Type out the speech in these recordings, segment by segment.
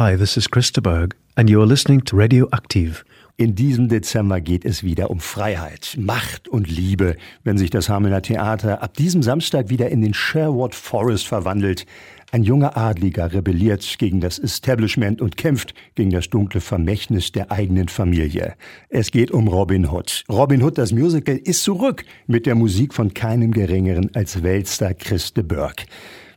Hi, this is Christa Berg, and you're listening to Radio Active. In diesem Dezember geht es wieder um Freiheit, Macht und Liebe, wenn sich das Hamelner Theater ab diesem Samstag wieder in den Sherwood Forest verwandelt. Ein junger Adliger rebelliert gegen das Establishment und kämpft gegen das dunkle Vermächtnis der eigenen Familie. Es geht um Robin Hood. Robin Hood, das Musical, ist zurück mit der Musik von keinem Geringeren als Weltstar Christe Burke.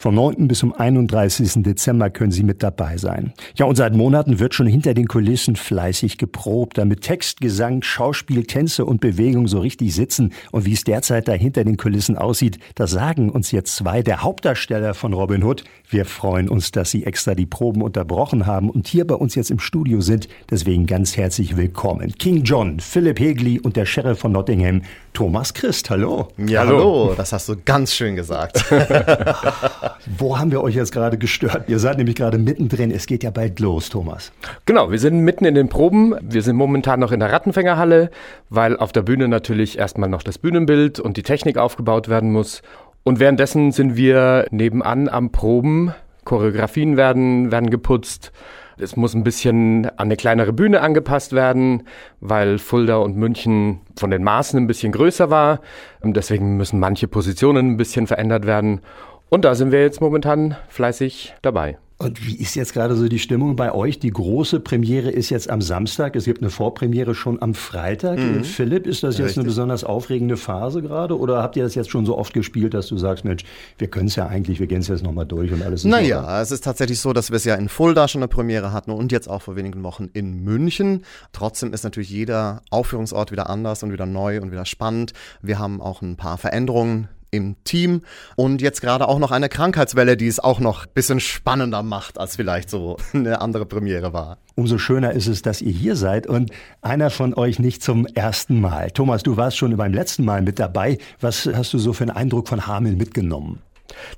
Vom 9. bis zum 31. Dezember können Sie mit dabei sein. Ja, und seit Monaten wird schon hinter den Kulissen fleißig geprobt, damit Text, Gesang, Schauspiel, Tänze und Bewegung so richtig sitzen. Und wie es derzeit da hinter den Kulissen aussieht, das sagen uns jetzt zwei der Hauptdarsteller von Robin Hood. Wir freuen uns, dass Sie extra die Proben unterbrochen haben und hier bei uns jetzt im Studio sind. Deswegen ganz herzlich willkommen. King John, Philip Hegley und der Sheriff von Nottingham, Thomas Christ. Hallo. Ja, hallo. hallo. Das hast du ganz schön gesagt. Wo haben wir euch jetzt gerade gestört? Ihr seid nämlich gerade mittendrin. Es geht ja bald los, Thomas. Genau, wir sind mitten in den Proben. Wir sind momentan noch in der Rattenfängerhalle, weil auf der Bühne natürlich erstmal noch das Bühnenbild und die Technik aufgebaut werden muss. Und währenddessen sind wir nebenan am Proben. Choreografien werden, werden geputzt. Es muss ein bisschen an eine kleinere Bühne angepasst werden, weil Fulda und München von den Maßen ein bisschen größer war. Deswegen müssen manche Positionen ein bisschen verändert werden. Und da sind wir jetzt momentan fleißig dabei. Und wie ist jetzt gerade so die Stimmung bei euch? Die große Premiere ist jetzt am Samstag. Es gibt eine Vorpremiere schon am Freitag. Mhm. Philipp, ist das jetzt Richtig. eine besonders aufregende Phase gerade? Oder habt ihr das jetzt schon so oft gespielt, dass du sagst, Mensch, wir können es ja eigentlich, wir gehen es jetzt nochmal durch und alles ist Naja, super. es ist tatsächlich so, dass wir es ja in Fulda schon eine Premiere hatten und jetzt auch vor wenigen Wochen in München. Trotzdem ist natürlich jeder Aufführungsort wieder anders und wieder neu und wieder spannend. Wir haben auch ein paar Veränderungen im Team und jetzt gerade auch noch eine Krankheitswelle, die es auch noch ein bisschen spannender macht, als vielleicht so eine andere Premiere war. Umso schöner ist es, dass ihr hier seid und einer von euch nicht zum ersten Mal. Thomas, du warst schon beim letzten Mal mit dabei. Was hast du so für einen Eindruck von Hameln mitgenommen?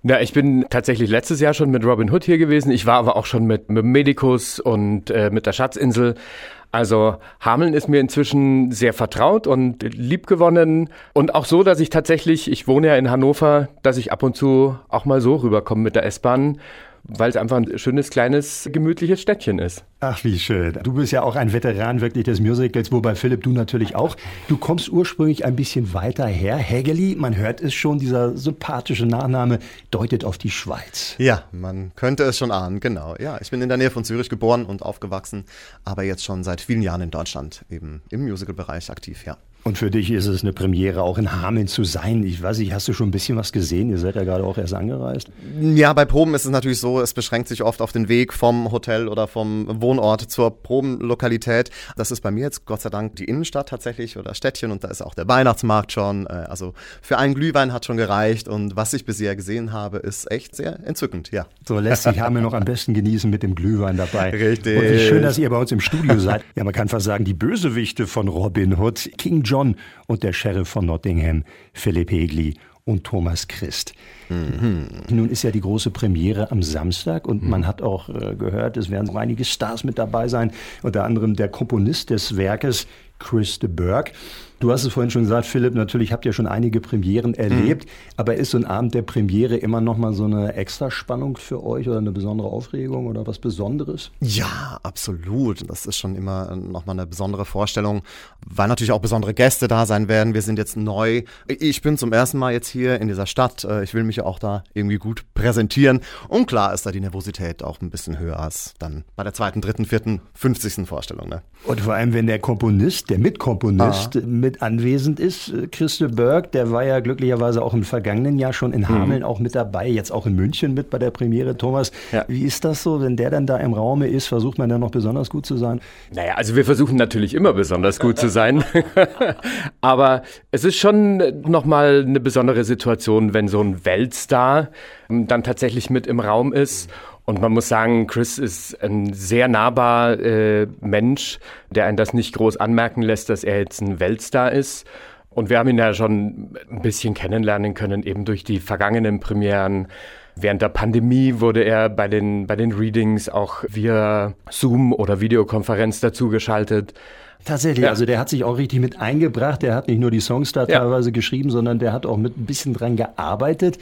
Na, ich bin tatsächlich letztes Jahr schon mit Robin Hood hier gewesen. Ich war aber auch schon mit, mit Medicus und äh, mit der Schatzinsel. Also Hameln ist mir inzwischen sehr vertraut und liebgewonnen und auch so, dass ich tatsächlich, ich wohne ja in Hannover, dass ich ab und zu auch mal so rüberkomme mit der S-Bahn weil es einfach ein schönes, kleines, gemütliches Städtchen ist. Ach, wie schön. Du bist ja auch ein Veteran wirklich des Musicals, wobei Philipp, du natürlich auch. Du kommst ursprünglich ein bisschen weiter her. Hägeli, man hört es schon, dieser sympathische Nachname deutet auf die Schweiz. Ja, man könnte es schon ahnen, genau. Ja, ich bin in der Nähe von Zürich geboren und aufgewachsen, aber jetzt schon seit vielen Jahren in Deutschland eben im Musicalbereich aktiv, ja. Und für dich ist es eine Premiere, auch in Hameln zu sein. Ich weiß nicht, hast du schon ein bisschen was gesehen? Ihr seid ja gerade auch erst angereist. Ja, bei Proben ist es natürlich so, es beschränkt sich oft auf den Weg vom Hotel oder vom Wohnort zur Probenlokalität. Das ist bei mir jetzt Gott sei Dank die Innenstadt tatsächlich oder Städtchen und da ist auch der Weihnachtsmarkt schon. Äh, also für einen Glühwein hat schon gereicht und was ich bisher gesehen habe, ist echt sehr entzückend, ja. So lässt sich Hameln noch am besten genießen mit dem Glühwein dabei. Richtig. Und wie schön, dass ihr bei uns im Studio seid. Ja, man kann fast sagen, die Bösewichte von Robin Hood, King John und der Sheriff von Nottingham, Philipp Hegli und Thomas Christ. Mhm. Nun ist ja die große Premiere am Samstag und mhm. man hat auch äh, gehört, es werden einige Stars mit dabei sein, unter anderem der Komponist des Werkes, Chris de Burgh. Du hast es vorhin schon gesagt, Philipp, natürlich habt ihr schon einige Premieren erlebt, mhm. aber ist so ein Abend der Premiere immer noch mal so eine Extraspannung für euch oder eine besondere Aufregung oder was Besonderes? Ja, absolut. Das ist schon immer noch mal eine besondere Vorstellung, weil natürlich auch besondere Gäste da sein werden. Wir sind jetzt neu. Ich bin zum ersten Mal jetzt hier in dieser Stadt. Äh, ich will mich auch da irgendwie gut präsentieren. Und klar ist da die Nervosität auch ein bisschen höher als dann bei der zweiten, dritten, vierten, fünfzigsten Vorstellung. Ne? Und vor allem, wenn der Komponist, der Mitkomponist ah. mit anwesend ist. Christe Berg, der war ja glücklicherweise auch im vergangenen Jahr schon in Hameln mhm. auch mit dabei, jetzt auch in München mit bei der Premiere. Thomas, ja. wie ist das so, wenn der dann da im Raume ist? Versucht man dann noch besonders gut zu sein? Naja, also wir versuchen natürlich immer besonders gut zu sein. Aber es ist schon nochmal eine besondere Situation, wenn so ein Weltstar dann tatsächlich mit im Raum ist. Und man muss sagen, Chris ist ein sehr nahbar äh, Mensch, der einen das nicht groß anmerken lässt, dass er jetzt ein Weltstar ist. Und wir haben ihn ja schon ein bisschen kennenlernen können, eben durch die vergangenen Premieren. Während der Pandemie wurde er bei den, bei den Readings auch via Zoom oder Videokonferenz dazugeschaltet. Tatsächlich, ja. also der hat sich auch richtig mit eingebracht. Der hat nicht nur die Songs da ja. teilweise geschrieben, sondern der hat auch mit ein bisschen dran gearbeitet.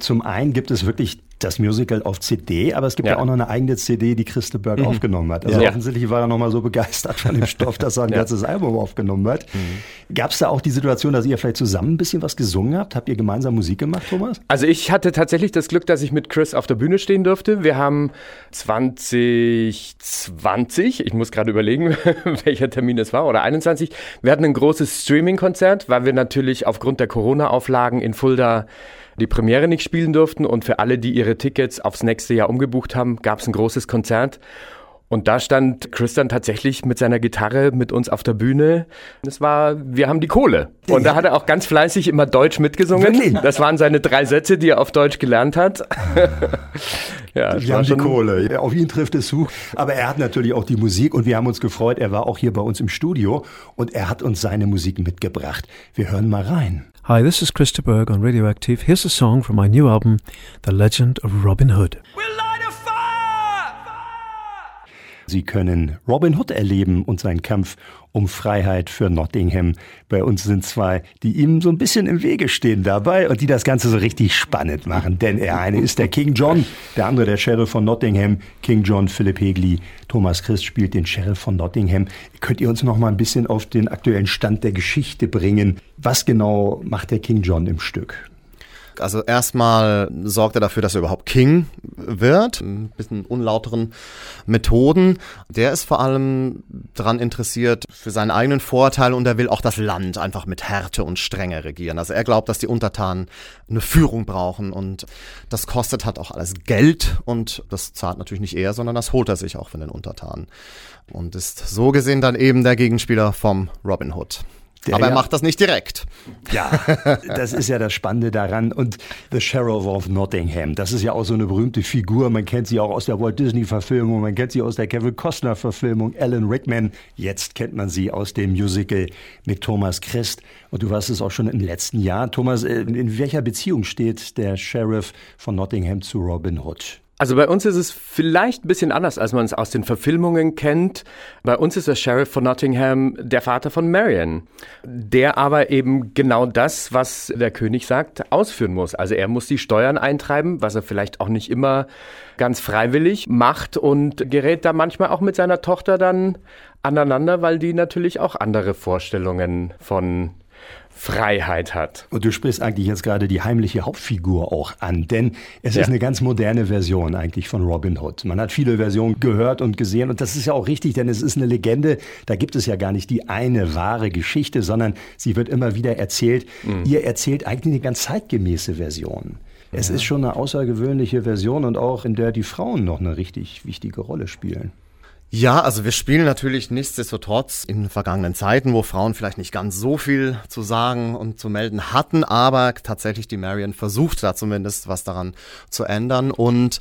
Zum einen gibt es wirklich das Musical auf CD, aber es gibt ja, ja auch noch eine eigene CD, die Christe Berg mhm. aufgenommen hat. Also ja. offensichtlich war er nochmal so begeistert von dem Stoff, dass er ein ja. ganzes Album aufgenommen hat. Mhm. Gab es da auch die Situation, dass ihr vielleicht zusammen ein bisschen was gesungen habt? Habt ihr gemeinsam Musik gemacht, Thomas? Also ich hatte tatsächlich das Glück, dass ich mit Chris auf der Bühne stehen durfte. Wir haben 2020, ich muss gerade überlegen, welcher Termin es war, oder 21, wir hatten ein großes Streaming-Konzert, weil wir natürlich aufgrund der Corona-Auflagen in Fulda die Premiere nicht spielen durften. Und für alle, die ihre Tickets aufs nächste Jahr umgebucht haben, gab es ein großes Konzert. Und da stand Chris dann tatsächlich mit seiner Gitarre mit uns auf der Bühne. Das war, wir haben die Kohle. Und da hat er auch ganz fleißig immer Deutsch mitgesungen. Wirklich? Das waren seine drei Sätze, die er auf Deutsch gelernt hat. ja, wir haben die Kohle. Auf ihn trifft es zu. Aber er hat natürlich auch die Musik und wir haben uns gefreut. Er war auch hier bei uns im Studio und er hat uns seine Musik mitgebracht. Wir hören mal rein. Hi, this is Christa Berg on Radioactive. Here's a song from my new album, The Legend of Robin Hood. Sie können Robin Hood erleben und seinen Kampf um Freiheit für Nottingham. Bei uns sind zwei, die ihm so ein bisschen im Wege stehen dabei und die das Ganze so richtig spannend machen. Denn er eine ist der King John, der andere der Sheriff von Nottingham. King John, Philipp Hegli, Thomas Christ spielt den Sheriff von Nottingham. Könnt ihr uns noch mal ein bisschen auf den aktuellen Stand der Geschichte bringen? Was genau macht der King John im Stück? Also erstmal sorgt er dafür, dass er überhaupt King wird, ein bisschen unlauteren Methoden. Der ist vor allem daran interessiert für seinen eigenen Vorteil und er will auch das Land einfach mit Härte und Strenge regieren. Also er glaubt, dass die Untertanen eine Führung brauchen und das kostet halt auch alles Geld und das zahlt natürlich nicht er, sondern das holt er sich auch von den Untertanen und ist so gesehen dann eben der Gegenspieler vom Robin Hood. Der Aber er ja, macht das nicht direkt. Ja, das ist ja das Spannende daran. Und The Sheriff of Nottingham, das ist ja auch so eine berühmte Figur. Man kennt sie auch aus der Walt Disney-Verfilmung, man kennt sie aus der Kevin Costner-Verfilmung, Alan Rickman. Jetzt kennt man sie aus dem Musical mit Thomas Christ. Und du warst es auch schon im letzten Jahr. Thomas, äh, in welcher Beziehung steht der Sheriff von Nottingham zu Robin Hood? Also bei uns ist es vielleicht ein bisschen anders, als man es aus den Verfilmungen kennt. Bei uns ist der Sheriff von Nottingham der Vater von Marion, der aber eben genau das, was der König sagt, ausführen muss. Also er muss die Steuern eintreiben, was er vielleicht auch nicht immer ganz freiwillig macht und gerät da manchmal auch mit seiner Tochter dann aneinander, weil die natürlich auch andere Vorstellungen von Freiheit hat. Und du sprichst eigentlich jetzt gerade die heimliche Hauptfigur auch an, denn es ja. ist eine ganz moderne Version eigentlich von Robin Hood. Man hat viele Versionen gehört und gesehen und das ist ja auch richtig, denn es ist eine Legende. Da gibt es ja gar nicht die eine wahre Geschichte, sondern sie wird immer wieder erzählt. Mhm. Ihr erzählt eigentlich eine ganz zeitgemäße Version. Es ja. ist schon eine außergewöhnliche Version und auch in der die Frauen noch eine richtig wichtige Rolle spielen. Ja, also wir spielen natürlich nichtsdestotrotz in vergangenen Zeiten, wo Frauen vielleicht nicht ganz so viel zu sagen und zu melden hatten, aber tatsächlich die Marion versucht da zumindest was daran zu ändern. Und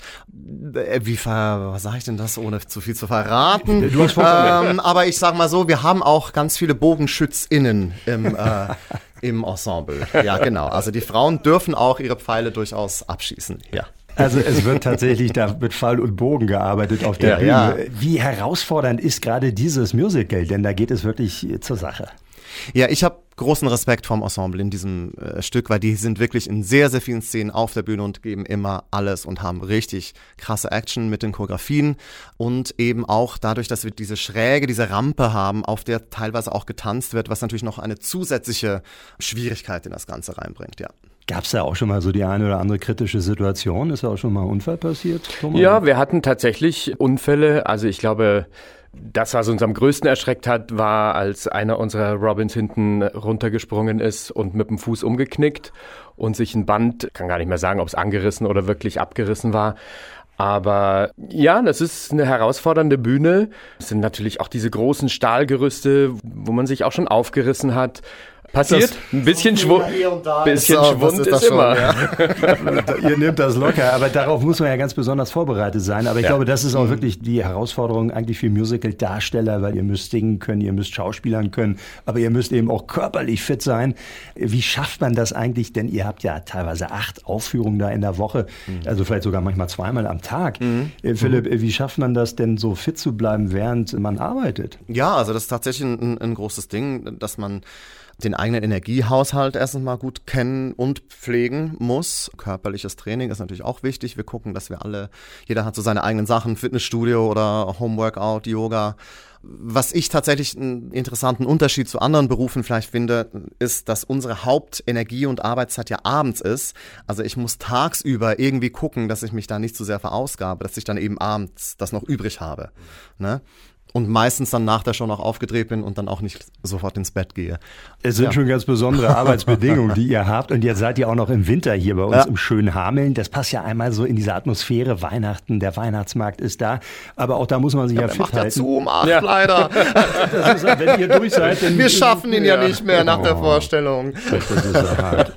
äh, wie ver, was sage ich denn das, ohne zu viel zu verraten? Ähm, aber ich sag mal so, wir haben auch ganz viele BogenschützInnen im äh, im Ensemble. Ja, genau. Also die Frauen dürfen auch ihre Pfeile durchaus abschießen. Ja. Also es wird tatsächlich da mit Pfeil und Bogen gearbeitet auf der ja, Bühne. Ja. Wie herausfordernd ist gerade dieses Musical? Denn da geht es wirklich zur Sache. Ja, ich habe großen Respekt vom Ensemble in diesem äh, Stück, weil die sind wirklich in sehr, sehr vielen Szenen auf der Bühne und geben immer alles und haben richtig krasse Action mit den Choreografien und eben auch dadurch, dass wir diese Schräge, diese Rampe haben, auf der teilweise auch getanzt wird, was natürlich noch eine zusätzliche Schwierigkeit in das Ganze reinbringt, ja. Gab es da auch schon mal so die eine oder andere kritische Situation? Ist da auch schon mal ein Unfall passiert? Thomas? Ja, wir hatten tatsächlich Unfälle. Also ich glaube, das, was uns am größten erschreckt hat, war, als einer unserer Robins hinten runtergesprungen ist und mit dem Fuß umgeknickt und sich ein Band, kann gar nicht mehr sagen, ob es angerissen oder wirklich abgerissen war. Aber ja, das ist eine herausfordernde Bühne. Es sind natürlich auch diese großen Stahlgerüste, wo man sich auch schon aufgerissen hat. Passiert. Das ein bisschen, Schwu bisschen so, Schwund ist, ist immer. Schon, ja. Ihr nehmt das locker, aber darauf muss man ja ganz besonders vorbereitet sein. Aber ich ja. glaube, das ist auch mhm. wirklich die Herausforderung eigentlich für Musical-Darsteller, weil ihr müsst singen können, ihr müsst schauspielern können, aber ihr müsst eben auch körperlich fit sein. Wie schafft man das eigentlich? Denn ihr habt ja teilweise acht Aufführungen da in der Woche, mhm. also vielleicht sogar manchmal zweimal am Tag. Mhm. Äh, Philipp, mhm. wie schafft man das denn so fit zu bleiben, während man arbeitet? Ja, also das ist tatsächlich ein, ein großes Ding, dass man den eigenen Energiehaushalt erstens mal gut kennen und pflegen muss. Körperliches Training ist natürlich auch wichtig. Wir gucken, dass wir alle, jeder hat so seine eigenen Sachen, Fitnessstudio oder Homeworkout, Yoga. Was ich tatsächlich einen interessanten Unterschied zu anderen Berufen vielleicht finde, ist, dass unsere Hauptenergie- und Arbeitszeit ja abends ist. Also ich muss tagsüber irgendwie gucken, dass ich mich da nicht zu sehr verausgabe, dass ich dann eben abends das noch übrig habe. Ne? Und meistens dann nach der Show noch aufgedreht bin und dann auch nicht sofort ins Bett gehe. Es sind ja. schon ganz besondere Arbeitsbedingungen, die ihr habt. Und jetzt seid ihr auch noch im Winter hier bei uns ja. im schönen Hameln. Das passt ja einmal so in diese Atmosphäre. Weihnachten, der Weihnachtsmarkt ist da. Aber auch da muss man sich ja, ja fit macht halten. Ja zu um acht, ja. leider. Ist, wenn ihr durch seid, dann Wir schaffen ihn ja, nicht mehr nach oh. der Vorstellung. Das, das ist ja hart.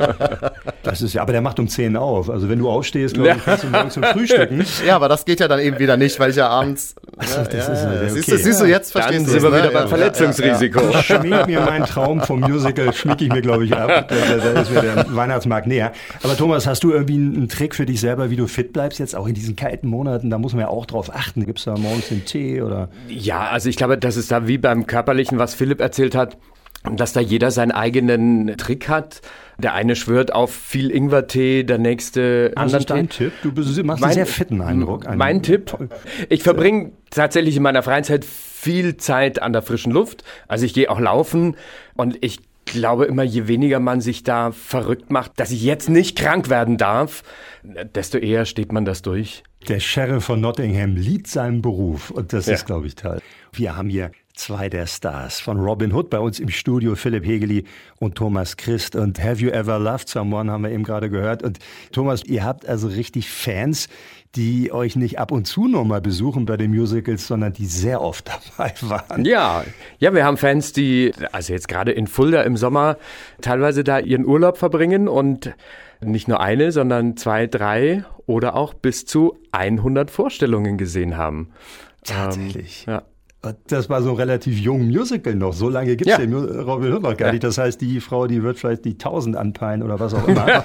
Das ist ja, aber der macht um zehn auf. Also wenn du aufstehst, glaube ich, kannst du morgens zum Frühstücken. Ja, aber das geht ja dann eben wieder nicht, weil ich ja abends. Ach, das ist okay. Siehst du, siehst du, jetzt verstehst Dann sind wir wieder beim Verletzungsrisiko. Ja, ja, ja. Schmink mir meinen Traum vom Musical, schmick ich mir, glaube ich, ab. Da, da ist mir der Weihnachtsmarkt näher. Aber Thomas, hast du irgendwie einen Trick für dich selber, wie du fit bleibst, jetzt auch in diesen kalten Monaten? Da muss man ja auch drauf achten. Gibt es da morgens den Tee oder? Ja, also ich glaube, das ist da wie beim Körperlichen, was Philipp erzählt hat dass da jeder seinen eigenen Trick hat. Der eine schwört auf viel Ingwertee, der nächste also ist dein Tipp? Du machst mein, einen sehr fitten Eindruck. Ein mein Tipp? Ich verbringe tatsächlich in meiner Freizeit viel Zeit an der frischen Luft. Also ich gehe auch laufen und ich glaube immer, je weniger man sich da verrückt macht, dass ich jetzt nicht krank werden darf, desto eher steht man das durch. Der Sheriff von Nottingham liebt seinen Beruf und das ja. ist, glaube ich, toll. Wir haben hier zwei der Stars von Robin Hood bei uns im Studio, Philipp Hegeli und Thomas Christ. Und Have You Ever Loved Someone haben wir eben gerade gehört. Und Thomas, ihr habt also richtig Fans, die euch nicht ab und zu noch mal besuchen bei den Musicals, sondern die sehr oft dabei waren. Ja, ja, wir haben Fans, die, also jetzt gerade in Fulda im Sommer, teilweise da ihren Urlaub verbringen und nicht nur eine, sondern zwei, drei oder auch bis zu 100 Vorstellungen gesehen haben. Tatsächlich. Ähm, ja. Das war so ein relativ jung Musical noch. So lange gibt es ja. den Robin Hood noch gar ja. nicht. Das heißt, die Frau, die wird vielleicht die 1000 anpeilen oder was auch immer.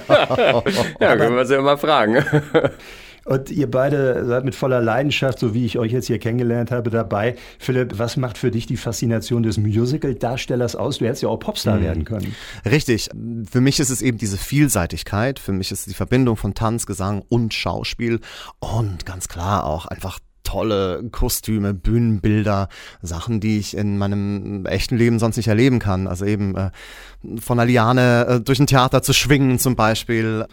ja, können wir sie immer fragen. Und ihr beide seid mit voller Leidenschaft, so wie ich euch jetzt hier kennengelernt habe, dabei. Philipp, was macht für dich die Faszination des Musical-Darstellers aus? Du hättest ja auch Popstar mhm. werden können. Richtig. Für mich ist es eben diese Vielseitigkeit. Für mich ist die Verbindung von Tanz, Gesang und Schauspiel und ganz klar auch einfach tolle Kostüme, Bühnenbilder, Sachen, die ich in meinem echten Leben sonst nicht erleben kann. Also eben äh, von einer Liane äh, durch ein Theater zu schwingen zum Beispiel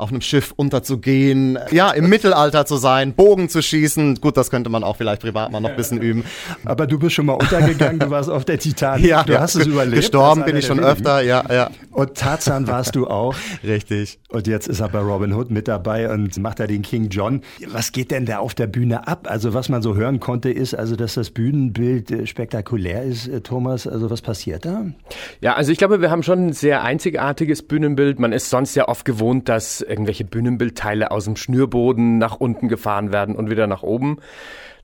auf einem Schiff unterzugehen, ja, im Mittelalter zu sein, Bogen zu schießen. Gut, das könnte man auch vielleicht privat mal noch ein bisschen üben. Aber du bist schon mal untergegangen, du warst auf der Titanic. Ja, du hast es überlebt. Gestorben bin ich schon öfter, ja, ja. Und Tarzan warst du auch. Richtig. Und jetzt ist aber Robin Hood mit dabei und macht da den King John. Was geht denn da auf der Bühne ab? Also was man so hören konnte, ist also, dass das Bühnenbild äh, spektakulär ist, äh, Thomas. Also was passiert da? Ja, also ich glaube, wir haben schon ein sehr einzigartiges Bühnenbild. Man ist sonst ja oft gewohnt, dass irgendwelche Bühnenbildteile aus dem Schnürboden nach unten gefahren werden und wieder nach oben.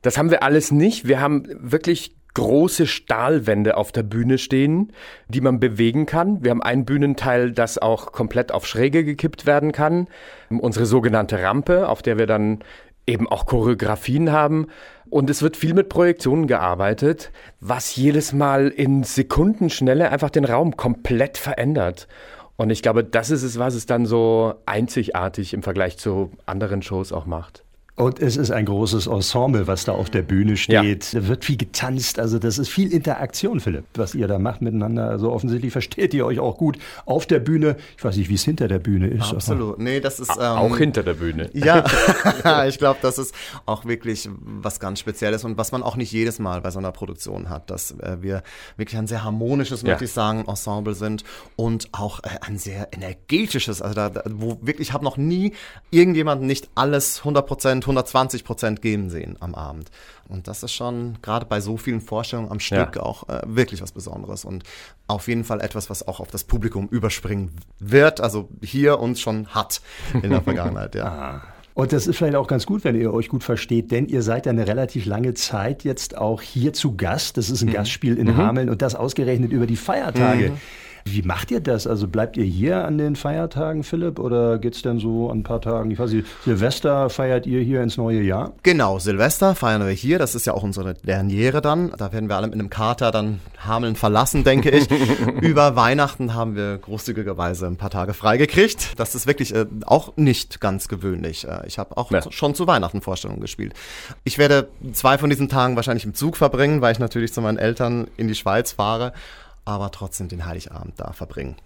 Das haben wir alles nicht. Wir haben wirklich große Stahlwände auf der Bühne stehen, die man bewegen kann. Wir haben ein Bühnenteil, das auch komplett auf Schräge gekippt werden kann. Unsere sogenannte Rampe, auf der wir dann eben auch Choreografien haben. Und es wird viel mit Projektionen gearbeitet, was jedes Mal in Sekundenschnelle einfach den Raum komplett verändert. Und ich glaube, das ist es, was es dann so einzigartig im Vergleich zu anderen Shows auch macht. Und es ist ein großes Ensemble, was da auf der Bühne steht. Ja. Da wird viel getanzt. Also das ist viel Interaktion, Philipp, was ihr da macht miteinander. Also offensichtlich versteht ihr euch auch gut auf der Bühne. Ich weiß nicht, wie es hinter der Bühne ist. Absolut. Nee, das ist ähm, auch hinter der Bühne. Ja, ich glaube, das ist auch wirklich was ganz Spezielles und was man auch nicht jedes Mal bei so einer Produktion hat, dass äh, wir wirklich ein sehr harmonisches, ja. möchte ich sagen, Ensemble sind und auch äh, ein sehr energetisches. Also da, wo wirklich, ich habe noch nie irgendjemanden nicht alles 100 Prozent 120 Prozent geben sehen am Abend. Und das ist schon gerade bei so vielen Vorstellungen am Stück ja. auch äh, wirklich was Besonderes und auf jeden Fall etwas, was auch auf das Publikum überspringen wird, also hier uns schon hat in der Vergangenheit, ja. Ah. Und das ist vielleicht auch ganz gut, wenn ihr euch gut versteht, denn ihr seid ja eine relativ lange Zeit jetzt auch hier zu Gast. Das ist ein mhm. Gastspiel in mhm. Hameln und das ausgerechnet über die Feiertage. Mhm. Wie macht ihr das? Also bleibt ihr hier an den Feiertagen, Philipp, oder geht es denn so an ein paar Tagen? Ich weiß nicht, Silvester feiert ihr hier ins neue Jahr? Genau, Silvester feiern wir hier. Das ist ja auch unsere Derniere dann. Da werden wir alle mit einem Kater dann Hameln verlassen, denke ich. Über Weihnachten haben wir großzügigerweise ein paar Tage freigekriegt. Das ist wirklich äh, auch nicht ganz gewöhnlich. Äh, ich habe auch ja. schon zu Weihnachten Vorstellungen gespielt. Ich werde zwei von diesen Tagen wahrscheinlich im Zug verbringen, weil ich natürlich zu meinen Eltern in die Schweiz fahre, aber trotzdem den Heiligabend da verbringen.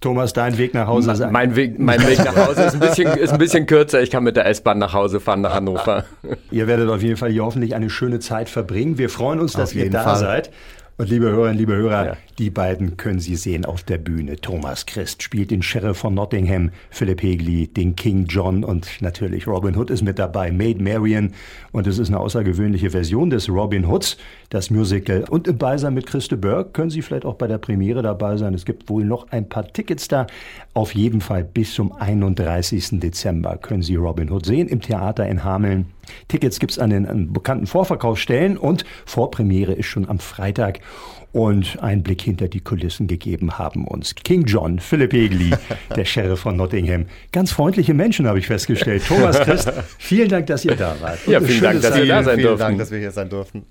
Thomas, dein Weg nach Hause ist mein Weg, mein Weg nach Hause ist ein, bisschen, ist ein bisschen kürzer. Ich kann mit der S-Bahn nach Hause fahren nach Hannover. Ihr werdet auf jeden Fall hier hoffentlich eine schöne Zeit verbringen. Wir freuen uns, dass ihr da Fall. seid. Und liebe Hörerinnen, liebe Hörer, ja. die beiden können Sie sehen auf der Bühne. Thomas Christ spielt den Sheriff von Nottingham, Philip Hegley, den King John und natürlich Robin Hood ist mit dabei, Maid Marian. Und es ist eine außergewöhnliche Version des Robin Hoods, das Musical. Und im Beisein mit Christe Burke können Sie vielleicht auch bei der Premiere dabei sein. Es gibt wohl noch ein paar Tickets da. Auf jeden Fall bis zum 31. Dezember können Sie Robin Hood sehen im Theater in Hameln. Tickets gibt es an den an bekannten Vorverkaufsstellen und Vorpremiere ist schon am Freitag. Und einen Blick hinter die Kulissen gegeben haben uns King John, Philipp Egli, der Sheriff von Nottingham. Ganz freundliche Menschen, habe ich festgestellt. Thomas Christ, vielen Dank, dass ihr da wart. ja, vielen Dank, dass wir da sein vielen durften. Dank, dass wir hier sein durften.